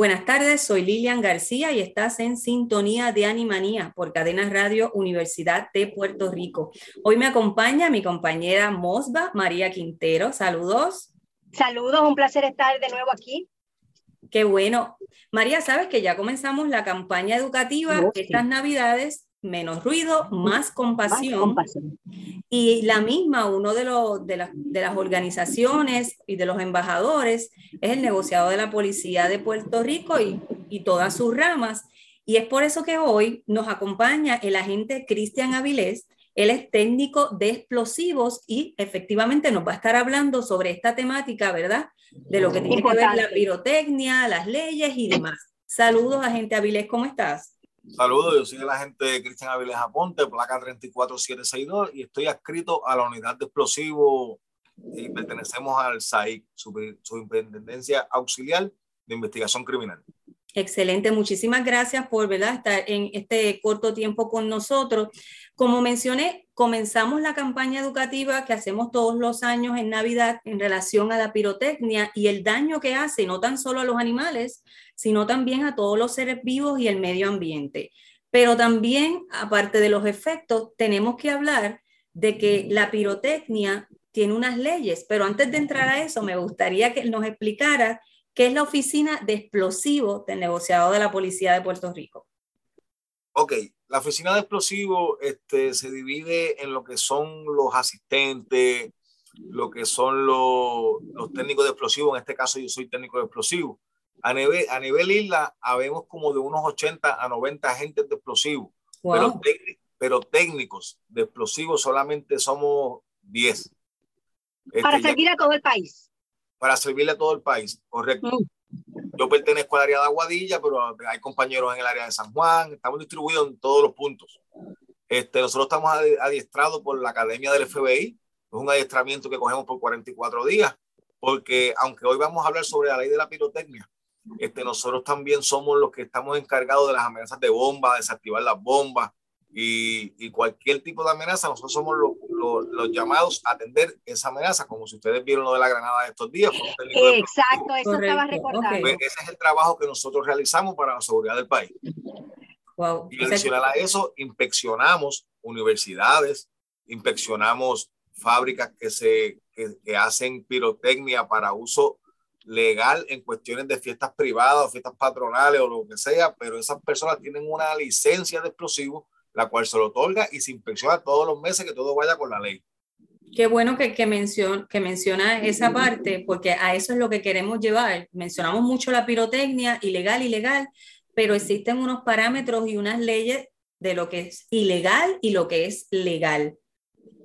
Buenas tardes, soy Lilian García y estás en sintonía de Animanía por Cadena Radio Universidad de Puerto Rico. Hoy me acompaña mi compañera Mosba María Quintero. Saludos. Saludos, un placer estar de nuevo aquí. Qué bueno. María, sabes que ya comenzamos la campaña educativa oh, estas Navidades menos ruido, más compasión. Y la misma, uno de, los, de, las organizaciones y de los embajadores es el negociado de la Policía de Puerto Rico y, y todas sus ramas. Y es por eso que hoy nos acompaña el agente Cristian Avilés. Él es técnico de explosivos y efectivamente nos va a estar hablando sobre esta temática, ¿verdad? De lo que tiene que ver la pirotecnia, las leyes y demás. Saludos, agente Avilés, ¿cómo estás? Saludos, yo soy el agente Cristian Avilés Aponte, placa 34762, y estoy adscrito a la unidad de explosivos y pertenecemos al SAIC, Superintendencia Auxiliar de Investigación Criminal. Excelente, muchísimas gracias por ¿verdad? estar en este corto tiempo con nosotros. Como mencioné, comenzamos la campaña educativa que hacemos todos los años en Navidad en relación a la pirotecnia y el daño que hace no tan solo a los animales, sino también a todos los seres vivos y el medio ambiente. Pero también, aparte de los efectos, tenemos que hablar de que la pirotecnia tiene unas leyes, pero antes de entrar a eso, me gustaría que nos explicara qué es la Oficina de Explosivos del Negociado de la Policía de Puerto Rico. Ok, la Oficina de Explosivos este, se divide en lo que son los asistentes, lo que son los, los técnicos de explosivos, en este caso yo soy técnico de explosivos. A nivel, a nivel isla, habemos como de unos 80 a 90 agentes de explosivos, pero, pero técnicos de explosivos solamente somos 10. Para este, servir a todo el país para servirle a todo el país, correcto. Mm. Yo pertenezco al área de Aguadilla, pero hay compañeros en el área de San Juan, estamos distribuidos en todos los puntos. Este, nosotros estamos adiestrados por la Academia del FBI, es un adiestramiento que cogemos por 44 días, porque aunque hoy vamos a hablar sobre la ley de la pirotecnia, este, nosotros también somos los que estamos encargados de las amenazas de bomba, desactivar las bombas, y, cualquier tipo de amenaza, nosotros somos los, los, llamados a atender esa amenaza, como si ustedes vieron lo de la granada de estos días. Exacto, eso estaba recordando. Pues ese es el trabajo que nosotros realizamos para la seguridad del país. Y adicional a eso, inspeccionamos universidades, inspeccionamos fábricas que, se, que, que hacen pirotecnia para uso legal en cuestiones de fiestas privadas o fiestas patronales o lo que sea, pero esas personas tienen una licencia de explosivos la cual se lo otorga y se inspecciona todos los meses que todo vaya con la ley. Qué bueno que, que, menciona, que menciona esa parte, porque a eso es lo que queremos llevar. Mencionamos mucho la pirotecnia, ilegal, ilegal, pero existen unos parámetros y unas leyes de lo que es ilegal y lo que es legal.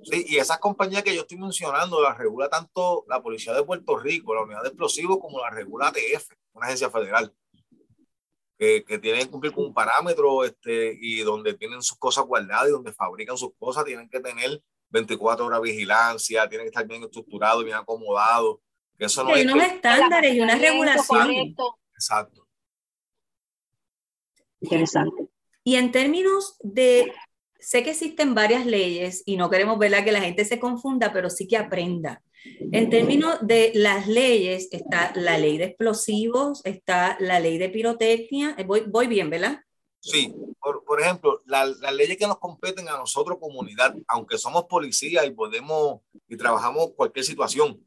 Sí, y esas compañías que yo estoy mencionando las regula tanto la Policía de Puerto Rico, la Unidad de Explosivos, como la regula TF, una agencia federal que, tienen que cumplir con un parámetro este, y donde tienen sus cosas guardadas y donde fabrican sus cosas, tienen que tener 24 horas de vigilancia, tienen que estar bien estructurados, bien acomodados. Que eso no hay unos estándares y una regulación. Exacto. Interesante. Y en términos de, sé que existen varias leyes y no queremos ver que la gente se confunda, pero sí que aprenda. En términos de las leyes, está la ley de explosivos, está la ley de pirotecnia. Eh, voy, voy bien, ¿verdad? Sí, por, por ejemplo, las la leyes que nos competen a nosotros, comunidad, aunque somos policías y podemos y trabajamos cualquier situación,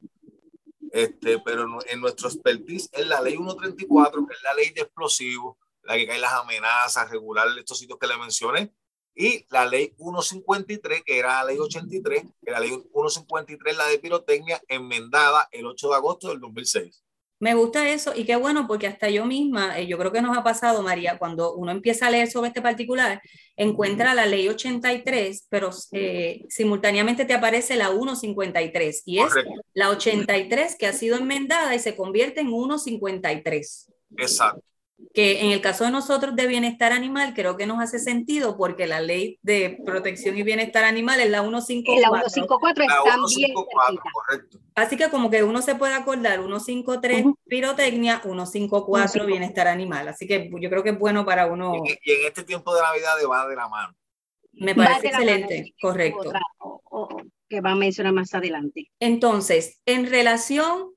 este, pero en nuestro expertise es la ley 134, que es la ley de explosivos, la que cae las amenazas, regular estos sitios que le mencioné, y la ley 153, que era la ley 83, que la ley 153, la de pirotecnia, enmendada el 8 de agosto del 2006. Me gusta eso y qué bueno porque hasta yo misma, eh, yo creo que nos ha pasado, María, cuando uno empieza a leer sobre este particular, encuentra la ley 83, pero eh, simultáneamente te aparece la 153 y es la 83 que ha sido enmendada y se convierte en 153. Exacto que en el caso de nosotros de bienestar animal creo que nos hace sentido porque la ley de protección y bienestar animal es la 154. La 154 está bien correcto. Así que como que uno se puede acordar 153 pirotecnia, 154 bienestar animal. Así que yo creo que es bueno para uno. Y, en este tiempo de Navidad va de la mano. Me parece excelente, correcto. que va a mencionar más adelante. Entonces, en relación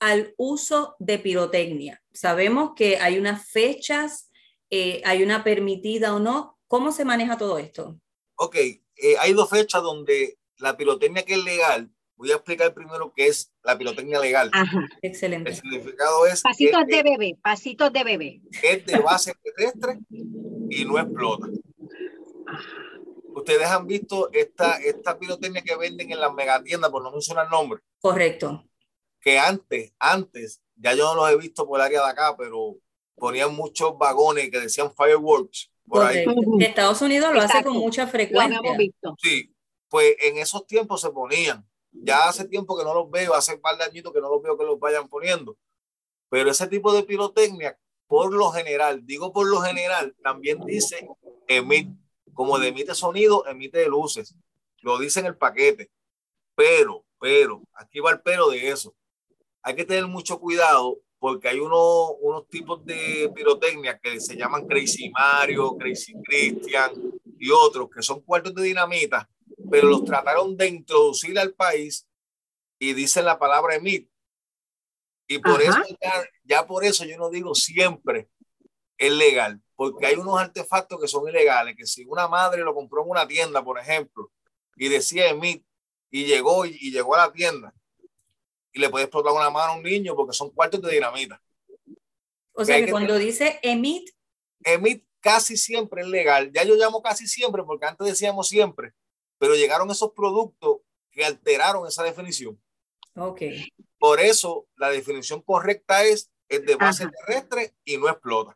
al uso de pirotecnia. Sabemos que hay unas fechas, eh, hay una permitida o no. ¿Cómo se maneja todo esto? Ok, eh, hay dos fechas donde la pirotecnia que es legal, voy a explicar primero qué es la pirotecnia legal. Ajá, excelente. El significado es... Pasitos de bebé, pasitos de bebé. Es de base terrestre y no explota. Ustedes han visto esta, esta pirotecnia que venden en las megatiendas, por no mencionar el nombre. Correcto que antes, antes, ya yo no los he visto por el área de acá, pero ponían muchos vagones que decían fireworks por ahí. Estados Unidos lo hace con mucha frecuencia. Sí, pues en esos tiempos se ponían. Ya hace tiempo que no los veo, hace un par de añitos que no los veo que los vayan poniendo. Pero ese tipo de pirotecnia, por lo general, digo por lo general, también dice emite, como de emite sonido, emite luces. Lo dice en el paquete. Pero, pero, aquí va el pero de eso hay que tener mucho cuidado porque hay unos, unos tipos de pirotecnia que se llaman Crazy Mario, Crazy Christian y otros que son cuartos de dinamita, pero los trataron de introducir al país y dicen la palabra emit. Y por eso, ya, por eso yo no digo siempre es legal, porque hay unos artefactos que son ilegales, que si una madre lo compró en una tienda, por ejemplo, y decía emit, y llegó y llegó a la tienda y le puede explotar una mano a un niño porque son cuartos de dinamita. O sea que, cuando dice emit. Emit casi siempre es legal. Ya yo llamo casi siempre porque antes decíamos siempre, pero llegaron esos productos que alteraron esa definición. Ok. Por eso la definición correcta es el de base terrestre y no explota.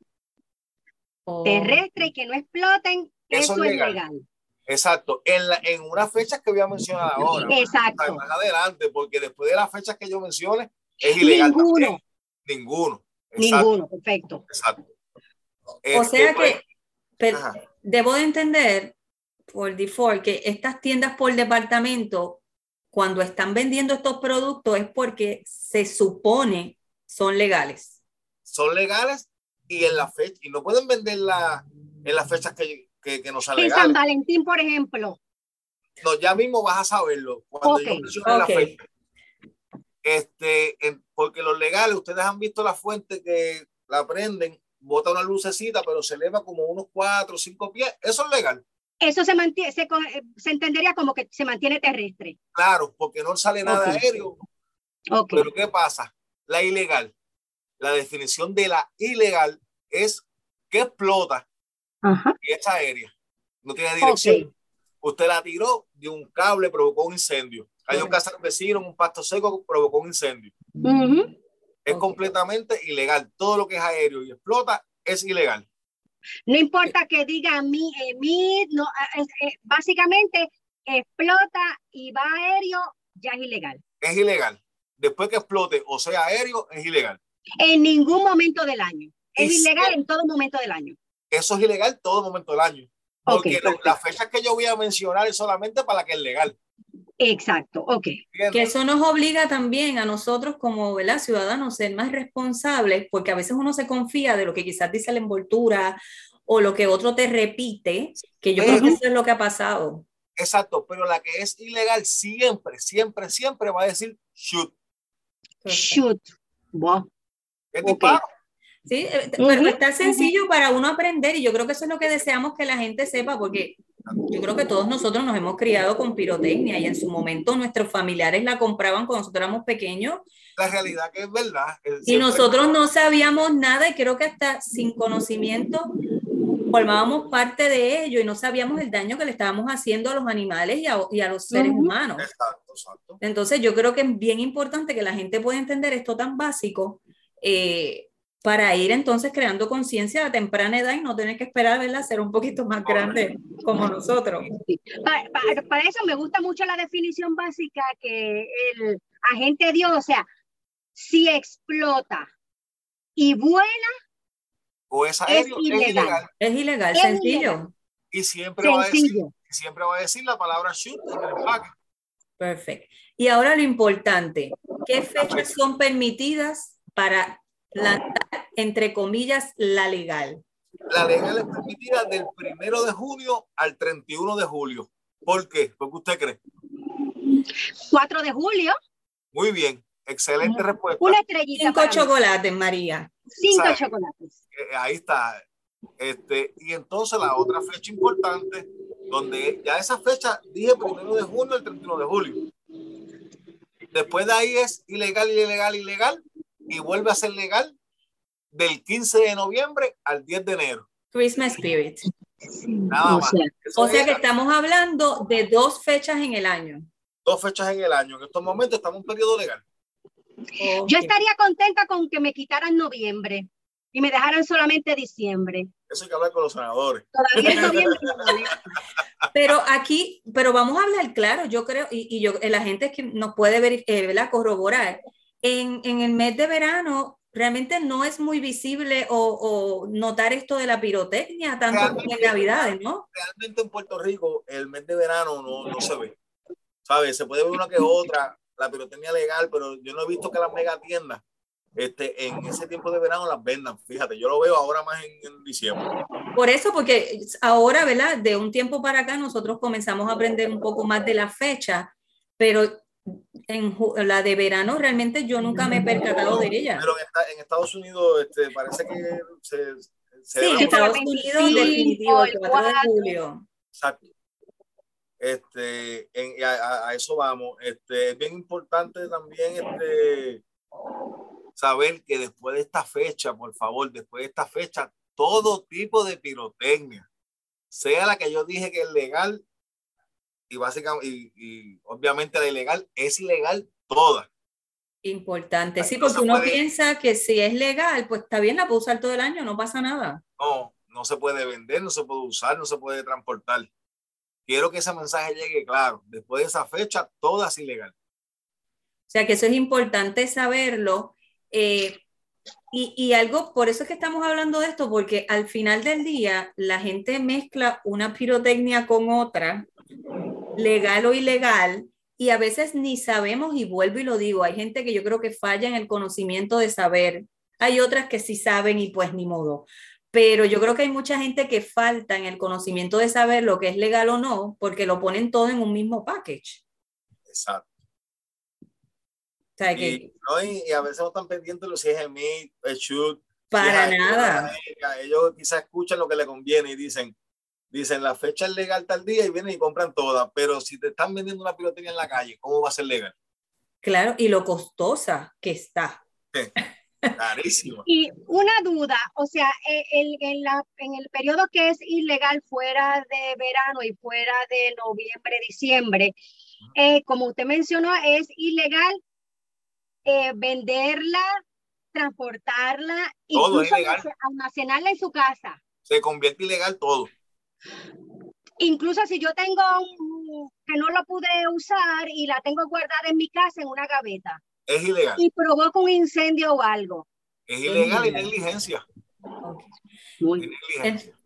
Terrestre y que no exploten, eso, es legal. Exacto, en, la, en unas fechas que voy a mencionar ahora. Exacto. Más adelante, porque después de las fechas que yo mencione, es ilegal. Ninguno. Ninguno. Ninguno, perfecto. Exacto. o este, sea que pues, debo de entender por default que estas tiendas por departamento, cuando están vendiendo estos productos, es porque se supone son legales. Son legales y en la fecha, y no pueden venderla en las fechas que, que, que En San Valentín, por ejemplo. No, ya mismo vas a saberlo. Cuando yo mencione la fecha. Este, porque los legales, ustedes han visto la fuente que la prenden, bota una lucecita, pero se eleva como unos cuatro o cinco pies. Eso es legal. Eso se mantiene, se, eh, se, entendería como que se mantiene terrestre. Claro, porque no sale nada aéreo. Pero ¿qué pasa? La ilegal. La definición de la ilegal es que explota y esta aérea. No tiene dirección. Usted la tiró de un cable, provocó un incendio. Hay un casa vecino, un pasto seco, provocó un incendio. Es completamente ilegal. Todo lo que es aéreo y explota es ilegal. No importa que diga mi, mi no, básicamente explota y va aéreo, ya es ilegal. Es ilegal. Después que explote o sea aéreo, es ilegal. En ningún momento del año. Es ilegal en todo momento del año eso es ilegal todo momento del año. Porque las fechas que yo voy a mencionar es solamente para la que es legal. Exacto, ok. Que eso nos obliga también a nosotros como ¿verdad? ciudadanos ser más responsables, porque a veces uno se confía de lo que quizás dice la envoltura o lo que otro te repite, que yo creo que eso es lo que ha pasado. Exacto, pero la que es ilegal siempre, siempre, siempre va a decir shoot. Shoot. Wow. ¿Qué Sí, eh, pero está sencillo para uno aprender y yo creo que eso es lo que deseamos que la gente sepa porque yo creo que todos nosotros nos hemos criado con pirotecnia y en su momento nuestros familiares la compraban cuando nosotros éramos pequeños. La realidad que es verdad. y nosotros no sabíamos nada y creo que hasta sin conocimiento formábamos parte de ello y no sabíamos el daño que le estábamos haciendo a los animales y a, y a los seres humanos. Exacto, exacto. Entonces yo creo que es bien importante que la gente pueda entender esto tan básico eh, para ir entonces creando conciencia a temprana edad y no tener que esperar a ser un poquito más grande como nosotros. Para, eso me gusta mucho la definición básica que el agente dio, o sea, si explota y vuela, o es, ilegal. Es ilegal, sencillo. Y siempre va, a decir, siempre va a decir la palabra shoot en el empaque. Perfecto. Y ahora lo importante, ¿qué fechas son permitidas para lanzar, entre comillas, la legal? La legal es permitida del primero de junio al 31 de julio. ¿Por qué? ¿Por qué usted cree? 4 de julio. Muy bien, excelente respuesta. Una estrellita. Cinco chocolates, María. Cinco chocolates. Eh, ahí está. Este, y entonces la otra fecha importante, donde ya esa fecha dije primero de junio al 31 de julio. Después de ahí es ilegal, ilegal, ilegal, y vuelve a ser legal del 15 de noviembre al 10 de enero. Christmas Spirit. Nada más. O sea que estamos hablando de dos fechas en el año. Dos fechas en el año. En estos momentos estamos en un periodo legal. Yo estaría contenta con que me quitaran noviembre y me dejaran solamente diciembre. Eso hay que hablar con los senadores. Todavía noviembre Pero aquí, pero vamos a hablar claro, yo creo, y, y yo, la gente que nos puede ver, eh, ¿verdad? corroborar, en, en, el mes de verano realmente no es muy visible o, o notar esto de la pirotecnia, tanto como en Navidades, ¿no? Realmente en Puerto Rico el mes de verano no, no se ve, ¿sabes? Se puede ver una que otra, la pirotecnia legal, pero yo no he visto que las mega tiendas este, en ese tiempo de verano las vendan. Fíjate, yo lo veo ahora más en, diciembre. Por eso, porque ahora, ¿verdad? De un tiempo para acá nosotros comenzamos a aprender un poco más de la fecha, pero en la de verano realmente yo nunca me he percatado de ella. Pero en, Estados Unidos este, parece que se... sí, en Estados Unidos definitivo, el 4 de julio. Exacto. Este, en, a, a, eso vamos. Este, es bien importante también este, saber que después de esta fecha, por favor, después de esta fecha, todo tipo de pirotecnia, sea la que yo dije que es legal y básicamente, y, obviamente la ilegal, es ilegal toda. Importante, sí, porque uno piensa que si es legal, pues está bien, la puedo usar todo el año, no pasa nada. No, no se puede vender, no se puede usar, no se puede transportar. Quiero que ese mensaje llegue claro. Después de esa fecha, toda es ilegal. O sea que eso es importante saberlo eh, y, y, algo, por eso es que estamos hablando de esto, porque al final del día la gente mezcla una pirotecnia con otra, legal o ilegal, y a veces ni sabemos, y vuelvo y lo digo, hay gente que yo creo que falla en el conocimiento de saber, hay otras que sí saben y pues ni modo, pero yo creo que hay mucha gente que falta en el conocimiento de saber lo que es legal o no, porque lo ponen todo en un mismo package. Exacto y, a veces no están pendientes los es el shoot. Para nada. Ellos quizás escuchan lo que le conviene y dicen, dicen la fecha es legal tal día y vienen y compran todas, pero si te están vendiendo una pirotecnia en la calle, ¿cómo va a ser legal? Claro, y lo costosa que está. Carísimo. y una duda, o sea, e, el, en, la, en el periodo que es ilegal fuera de verano y fuera de noviembre, diciembre, eh, como usted mencionó, es ilegal eh, venderla, transportarla, incluso almacenarla en su casa. Se convierte ilegal todo. Incluso si yo tengo un, que no lo pude usar y la tengo guardada en mi casa en una gaveta. Es ilegal. Y provoca un incendio o algo. Es ilegal y negligencia.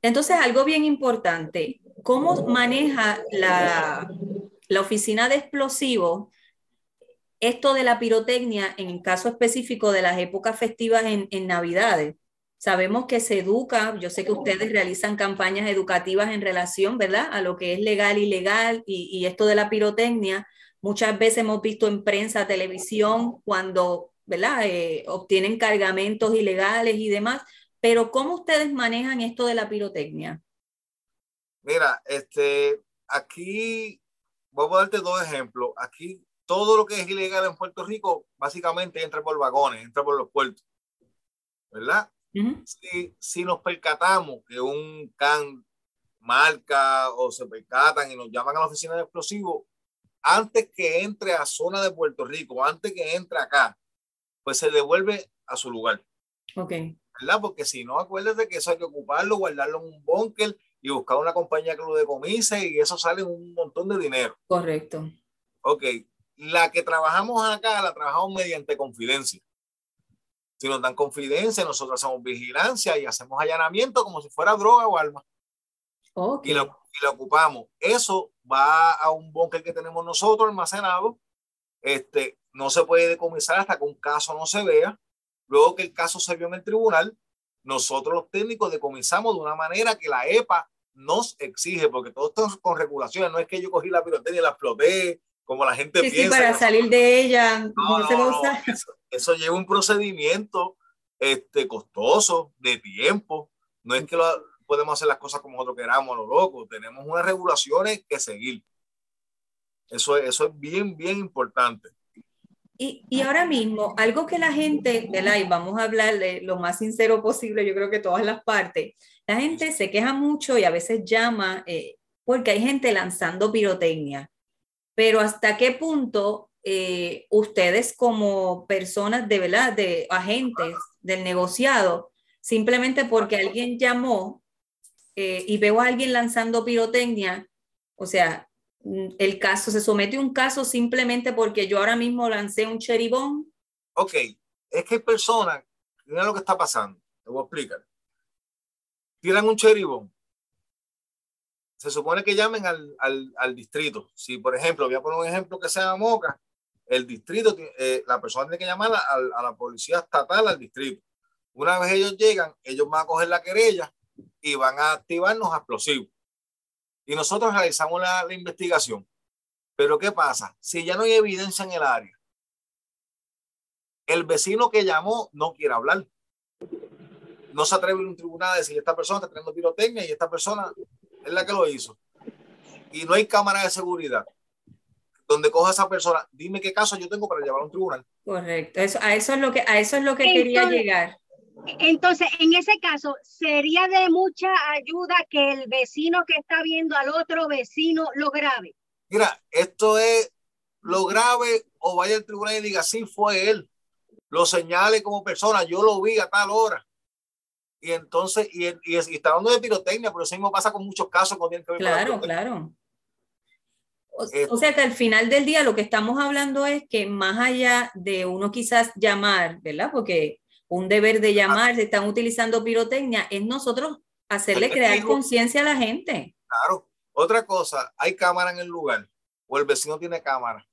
Entonces, algo bien importante, ¿cómo maneja la, la oficina de explosivos esto de la pirotecnia, en el caso específico de las épocas festivas en, en Navidades, sabemos que se educa, yo sé que ustedes realizan campañas educativas en relación, ¿verdad?, a lo que es legal, ilegal y, y esto de la pirotecnia. Muchas veces hemos visto en prensa, televisión, cuando, ¿verdad?, eh, obtienen cargamentos ilegales y demás, pero ¿cómo ustedes manejan esto de la pirotecnia? Mira, este, aquí, voy a darte dos ejemplos. Aquí todo lo que es ilegal en Puerto Rico básicamente entra por vagones, entra por los puertos. ¿Verdad? Si, si, nos percatamos que un can marca o se percatan y nos llaman a la oficina de explosivos, antes que entre a zona de Puerto Rico, antes que entre acá, pues se devuelve a su lugar. Ok. ¿Verdad? Porque si no, acuérdate que eso hay que ocuparlo, guardarlo en un búnker y buscar una compañía que lo decomise y eso sale un montón de dinero. Correcto. Ok. La que trabajamos acá, la trabajamos mediante confidencia. Si nos dan confidencia, nosotros hacemos vigilancia y hacemos allanamiento como si fuera droga o arma. Okay. Y, lo, y, lo, ocupamos. Eso va a un búnker que tenemos nosotros almacenado. Este, no se puede decomisar hasta que un caso no se vea. Luego que el caso se vio en el tribunal, nosotros los técnicos decomisamos de una manera que la EPA nos exige, porque todo esto es con regulaciones. No es que yo cogí la pirotecnia y la exploté, como la gente sí, piensa. Sí, para salir de ella. No, no, no, eso, eso, lleva un procedimiento este, costoso, de tiempo. No es que lo, podemos hacer las cosas como nosotros queramos, lo loco. Tenemos unas regulaciones que seguir. Eso, eso es bien, bien importante. Y, y, ahora mismo, algo que la gente, ¿verdad? Y vamos a hablar de lo más sincero posible, yo creo que todas las partes, la gente se queja mucho y a veces llama eh, porque hay gente lanzando pirotecnia. Pero hasta qué punto eh, ustedes como personas de verdad, de agentes del negociado, simplemente porque alguien llamó eh, y veo a alguien lanzando pirotecnia, o sea, el caso, se somete a un caso simplemente porque yo ahora mismo lancé un cheribón. Ok, es que hay personas, mira lo que está pasando, te voy a explicar. Tiran un cheribón. Se supone que llamen al, al, al, distrito. Si, por ejemplo, voy a poner un ejemplo que sea Moca, el distrito, eh, la persona tiene que llamar a, a la policía estatal, al distrito. Una vez ellos llegan, ellos van a coger la querella y van a activarnos explosivos y nosotros realizamos la, la, investigación. Pero ¿qué pasa? Si ya no hay evidencia en el área, el vecino que llamó no quiere hablar. No se atreve a un tribunal a decir, esta persona está teniendo pirotecnia y esta persona es la que lo hizo. Y no hay cámara de seguridad donde coja a esa persona, dime qué caso yo tengo para llevar a un tribunal. Correcto, eso, a eso es lo que, a eso es lo que Entonces, quería llegar. Entonces, en ese caso, sería de mucha ayuda que el vecino que está viendo al otro vecino lo grabe. Mira, esto es lo grave o vaya al tribunal y diga, sí, fue él. Lo señale como persona, yo lo vi a tal hora. Y entonces, y, y, y está hablando de pirotecnia, pero eso mismo pasa con muchos casos. Con el que claro, claro. O, o, sea que al final del día lo que estamos hablando es que más allá de uno quizás llamar, ¿verdad? Porque un deber de llamar, se están utilizando pirotecnia, es nosotros hacerle crear conciencia a la gente. Claro. Otra cosa, hay cámara en el lugar o el vecino tiene cámara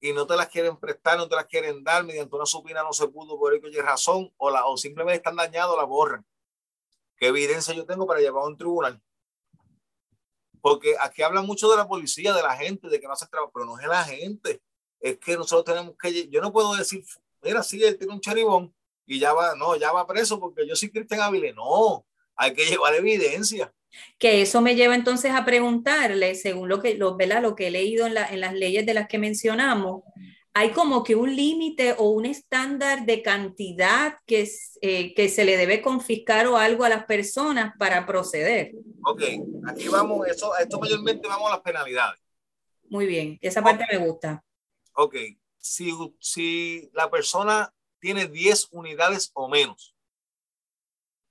y no te las quieren prestar, no te las quieren dar, mediante una supina no se pudo por ello y razón o, o simplemente están dañados, la borran. ¿Qué evidencia yo tengo para llevar a un tribunal? Porque aquí hablan mucho de la policía, de la gente, de que no hace trabajo, pero no es la gente. Es que nosotros tenemos que, yo no puedo decir, mira, sí, él tiene un charibón, y ya va, no, ya va preso porque yo soy Cristian Ávila. No, hay que llevar evidencia. Que eso me lleva entonces a preguntarle, según lo que, lo, ¿verdad? lo que he leído en, la, en las leyes de las que mencionamos, hay como que un límite o un estándar de cantidad que, eh, que se le debe confiscar o algo a las personas para proceder. Ok, aquí vamos, eso, esto mayormente vamos a las penalidades. Muy bien, esa parte okay. me gusta. Ok, si, si la persona tiene 10 unidades o menos.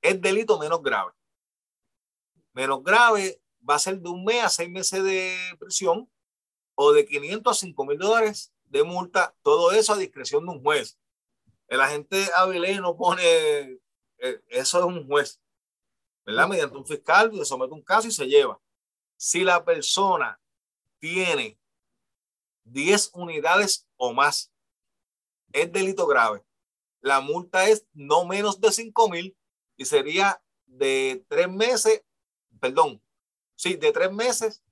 Es delito menos grave. Menos grave va a ser de un mes a seis meses de prisión o de 500 a 5 mil dólares de multa, todo eso a discreción de un juez. El agente Avilés no pone, eh, eso es un juez, ¿verdad? Mediante un fiscal, le somete un caso y se lleva. Si la persona tiene 10 unidades o más, es delito grave la multa es no menos de 5 mil y sería de tres meses, perdón, sí, de tres meses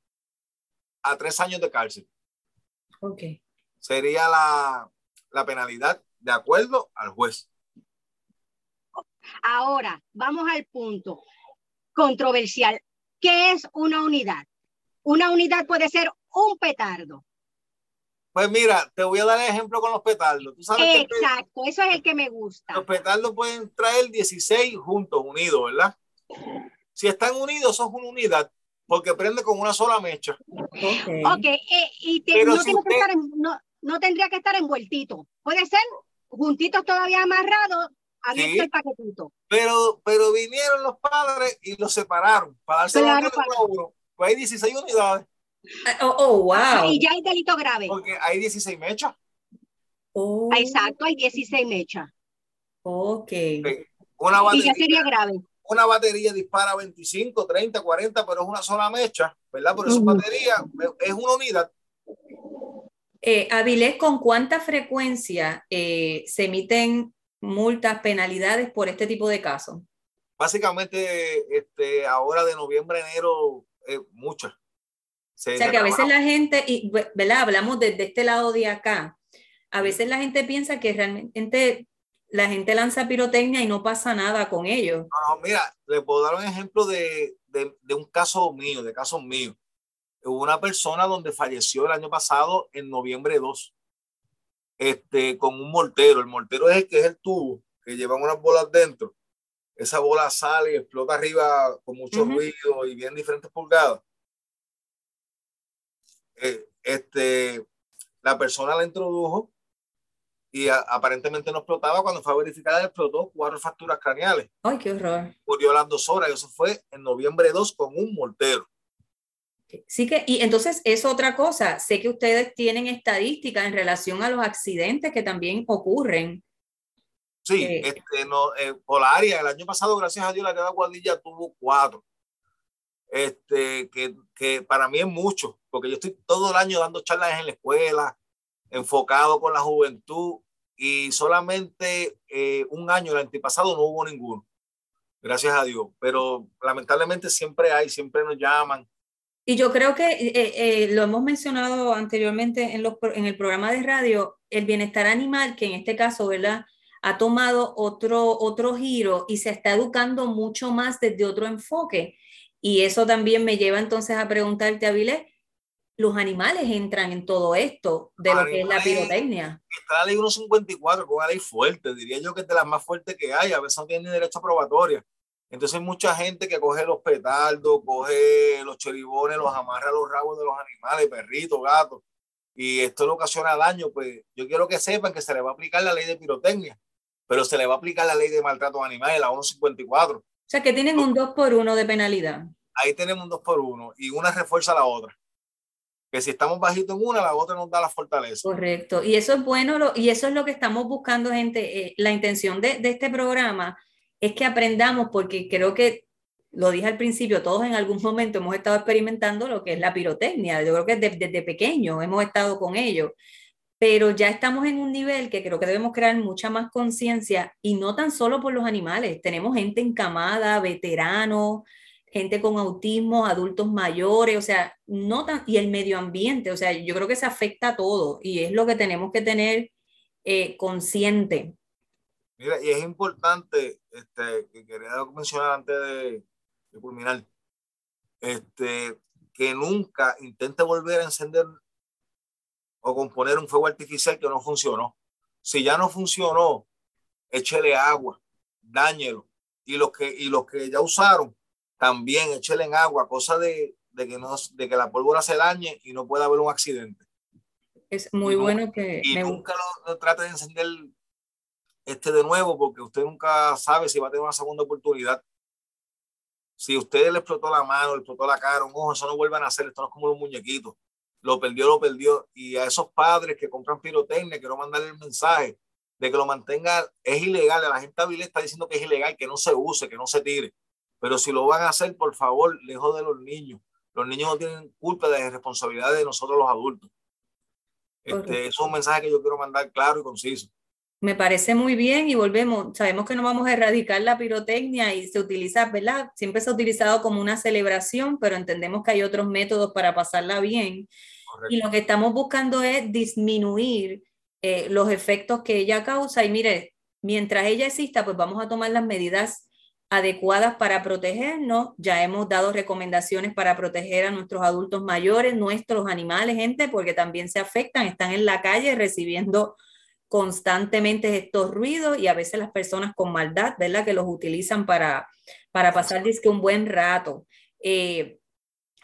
a tres años de cárcel. Ok. Sería la, la penalidad de acuerdo al juez. Ahora, vamos al punto controversial. ¿Qué es una unidad? Una unidad puede ser un petardo, pues mira, te voy a dar el ejemplo con los petardos. ¿Tú sabes Exacto, que eso es el que me gusta. Los petardos pueden traer 16 juntos, unidos, ¿verdad? Si están unidos, son una unidad, porque prende con una sola mecha. Ok, okay. Eh, y te, no, si usted... en, no, no, tendría que estar envueltito. Puede ser juntitos todavía amarrados, Ahí está el paquetito. Pero, pero vinieron los padres y los separaron para darse claro, para... uno. Pues hay 16 unidades. Ah, oh, oh, wow. Y ya hay delito grave. Porque hay 16 mechas. Oh. Exacto, hay 16 mechas. Ok. Una y ya sería grave. Una batería dispara 25, 30, 40, pero es una sola mecha, ¿verdad? Por eso batería es una unidad. Eh, Avilés, ¿con cuánta frecuencia eh, se emiten multas, penalidades por este tipo de casos? Básicamente, este, ahora de noviembre a enero, eh, muchas. o sea, que a veces la gente, y, ¿verdad? Hablamos desde este lado de acá, a veces la gente piensa que realmente la gente lanza pirotecnia y no pasa nada con ellos. No, mira, le puedo dar un ejemplo de, de, de un caso mío, de casos míos. Hubo una persona donde falleció el año pasado en noviembre 2 este, con un mortero. El mortero es el que es el tubo, que llevan unas bolas dentro. Esa bola sale y explota arriba con mucho ruido y bien diferentes pulgadas. Eh, este, la persona la introdujo y aparentemente no explotaba. Cuando fue a verificar, explotó cuatro fracturas craneales. ¡Ay, qué horror! Murió las dos horas. Eso fue en noviembre 2 con un mortero. Sí que, y entonces es otra cosa. Sé que ustedes tienen estadísticas en relación a los accidentes que también ocurren. Sí, eh, este, no, eh, por la área, el año pasado, gracias a Dios, la de Guadilla tuvo cuatro. Este, que, que para mí es mucho, porque yo estoy todo el año dando charlas en la escuela, enfocado con la juventud, y solamente eh, un año, el antepasado, no hubo ninguno. Gracias a Dios. Pero lamentablemente siempre hay, siempre nos llaman y yo creo que eh, eh, lo hemos mencionado anteriormente en, los, en el programa de radio, el bienestar animal, que en este caso, ¿verdad? Ha tomado otro, otro giro y se está educando mucho más desde otro enfoque. Y eso también me lleva entonces a preguntarte, Avilés, los animales entran en todo esto de lo que es la pirotecnia. Está la ley 154, que es una ley fuerte, diría yo que es de las más fuertes que hay, a veces no tiene derecho a probatoria. Entonces mucha gente que coge los petardos, coge los cheribones, los amarra a los rabos de los animales, perritos, gatos, y esto le ocasiona daño, pues yo quiero que sepan que se le va a aplicar la ley de pirotecnia, pero se le va a aplicar la ley de maltrato animales, la 154. O sea que tienen un 2 por 1 de penalidad. Ahí tenemos un 2 por 1 y una refuerza a la otra. Que si estamos bajitos en una, la otra nos da la fortaleza. Correcto. Y eso es bueno, y eso es lo que estamos buscando, gente. Eh, la intención de, de este programa es que aprendamos, porque creo que lo dije al principio, todos en algún momento hemos estado experimentando lo que es la pirotecnia. Yo creo que desde, desde pequeño hemos estado con ello, pero ya estamos en un nivel que creo que debemos crear mucha más conciencia y no tan solo por los animales. Tenemos gente encamada, veteranos, gente con autismo, adultos mayores, o sea, no tan, y el medio ambiente, o sea, yo creo que se afecta a todo y es lo que tenemos que tener eh, consciente Mira, y es importante, este, que quería mencionar antes de, culminar, este, que nunca intente volver a encender o componer un fuego artificial que no funcionó. Si ya no funcionó, échele agua, dáñelo. Y los que, y los que ya usaron, también échele en agua, cosa de, de, que no, de que la pólvora se dañe y no pueda haber un accidente. Es muy bueno que... Y nunca lo trate de encender este de nuevo porque usted nunca sabe si va a tener una segunda oportunidad. Si usted le explotó la mano, le explotó la cara, un ojo, eso no vuelvan a hacer, esto no es como los muñequitos. Lo perdió, lo perdió. Y a esos padres que compran pirotecnia, quiero mandarle el mensaje de que lo mantenga, es ilegal. La gente hábil está diciendo que es ilegal, que no se use, que no se tire. Pero si lo van a hacer, por favor, lejos de los niños. Los niños no tienen culpa de la responsabilidad de nosotros los adultos. Este, es un mensaje que yo quiero mandar claro y conciso. Me parece muy bien y volvemos, sabemos que no vamos a erradicar la pirotecnia y se utiliza, ¿verdad? Siempre se ha utilizado como una celebración, pero entendemos que hay otros métodos para pasarla bien. Y lo que estamos buscando es disminuir eh, los efectos que ella causa y mire, mientras ella exista, pues vamos a tomar las medidas adecuadas para protegernos. Ya hemos dado recomendaciones para proteger a nuestros adultos mayores, nuestros animales, gente, porque también se afectan, están en la calle recibiendo constantemente estos ruidos y a veces las personas con maldad, ¿verdad? Que los utilizan para, para pasar un buen rato. Eh,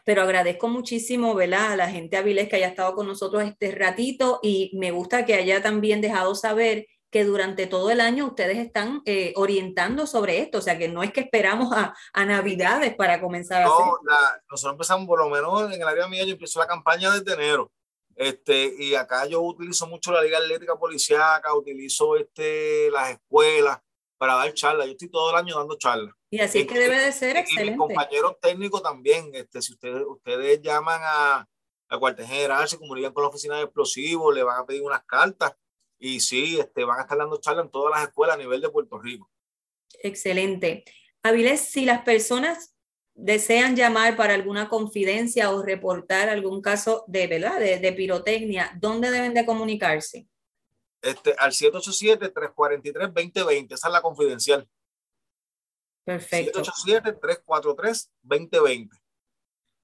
pero agradezco muchísimo, ¿verdad? A la gente Avilés que haya estado con nosotros este ratito y me gusta que haya también dejado saber que durante todo el año ustedes están eh, orientando sobre esto, o sea que no es que esperamos a, a Navidades para comenzar no, a hacer. nosotros empezamos por lo menos en el área mía, yo empiezo la campaña desde enero. Este, y acá yo utilizo mucho la Liga Atlética Policiaca, utilizo este, las escuelas para dar charlas. Yo estoy todo el año dando charlas. Y así es que debe de ser excelente. Y mis compañeros técnicos también, este, si ustedes, ustedes llaman a, a cuartel general, se comunican con la oficina de explosivos, le van a pedir unas cartas y sí, este, van a estar dando charlas en todas las escuelas a nivel de Puerto Rico. Excelente. Avilés, si las personas desean llamar para alguna confidencia o reportar algún caso de, ¿verdad? de, pirotecnia, ¿dónde deben de comunicarse? Este, al 787-343-2020, esa es la confidencial. Perfecto. 787-343-2020.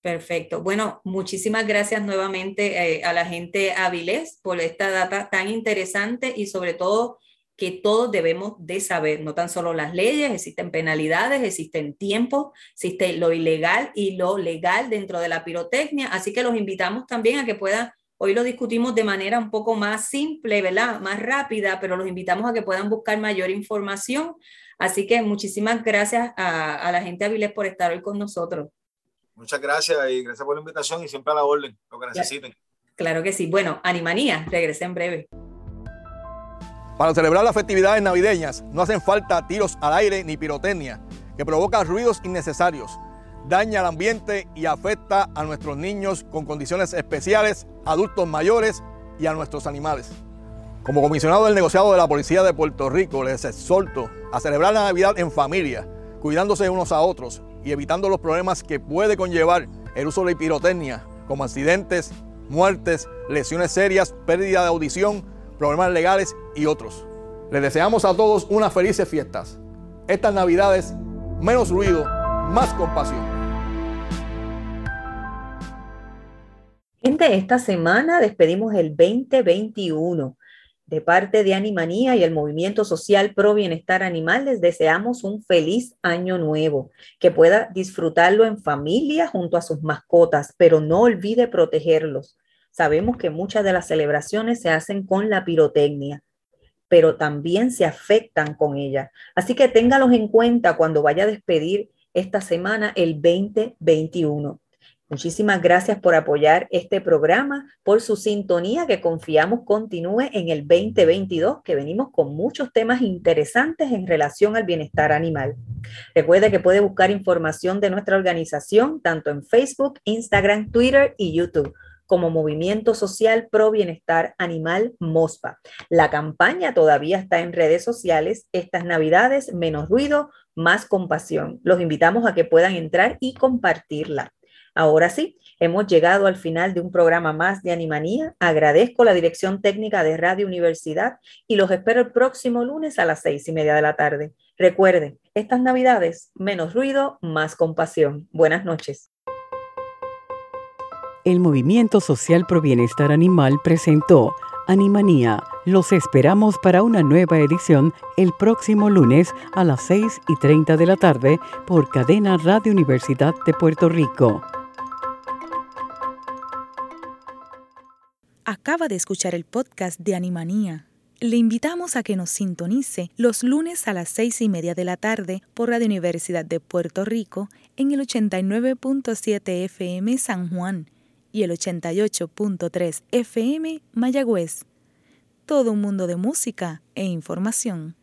Perfecto. Bueno, muchísimas gracias nuevamente eh, a la gente Avilés por esta data tan interesante y sobre todo que todos debemos de saber, no tan solo las leyes, existen penalidades, existen tiempos, existe lo ilegal y lo legal dentro de la pirotecnia, así que los invitamos también a que puedan, hoy lo discutimos de manera un poco más simple, ¿verdad? Más rápida, pero los invitamos a que puedan buscar mayor información, así que muchísimas gracias a, la gente Avilés por estar hoy con nosotros. Muchas gracias y gracias por la invitación y siempre a la orden, lo que necesiten. Claro que sí. Bueno, Animanía, regrese en breve. Para celebrar las festividades navideñas no hacen falta tiros al aire ni pirotecnia, que provoca ruidos innecesarios, daña el ambiente y afecta a nuestros niños con condiciones especiales, adultos mayores y a nuestros animales. Como comisionado del negociado de la Policía de Puerto Rico, les exhorto a celebrar la Navidad en familia, cuidándose unos a otros y evitando los problemas que puede conllevar el uso de pirotecnia, como accidentes, muertes, lesiones serias, pérdida de audición, problemas legales y otros. Les deseamos a todos unas felices fiestas. Estas navidades, menos ruido, más compasión. Gente, esta semana despedimos el 2021. De parte de Animanía y el Movimiento Social Pro Bienestar Animal, les deseamos un feliz año nuevo, que pueda disfrutarlo en familia junto a sus mascotas, pero no olvide protegerlos. Sabemos que muchas de las celebraciones se hacen con la pirotecnia, pero también se afectan con ella. Así que téngalos en cuenta cuando vaya a despedir esta semana el 2021. Muchísimas gracias por apoyar este programa, por su sintonía que confiamos continúe en el 2022, que venimos con muchos temas interesantes en relación al bienestar animal. Recuerde que puede buscar información de nuestra organización tanto en Facebook, Instagram, Twitter y YouTube como Movimiento Social Pro Bienestar Animal MOSPA. La campaña todavía está en redes sociales. Estas navidades, menos ruido, más compasión. Los invitamos a que puedan entrar y compartirla. Ahora sí, hemos llegado al final de un programa más de Animanía. Agradezco la dirección técnica de Radio Universidad y los espero el próximo lunes a las seis y media de la tarde. Recuerden, estas navidades, menos ruido, más compasión. Buenas noches el Movimiento Social Pro Bienestar Animal presentó Animanía. Los esperamos para una nueva edición el próximo lunes a las 6 y 30 de la tarde por Cadena Radio Universidad de Puerto Rico. Acaba de escuchar el podcast de Animanía. Le invitamos a que nos sintonice los lunes a las seis y media de la tarde por Radio Universidad de Puerto Rico en el 89.7 FM San Juan y el 88.3 FM Mayagüez. Todo un mundo de música e información.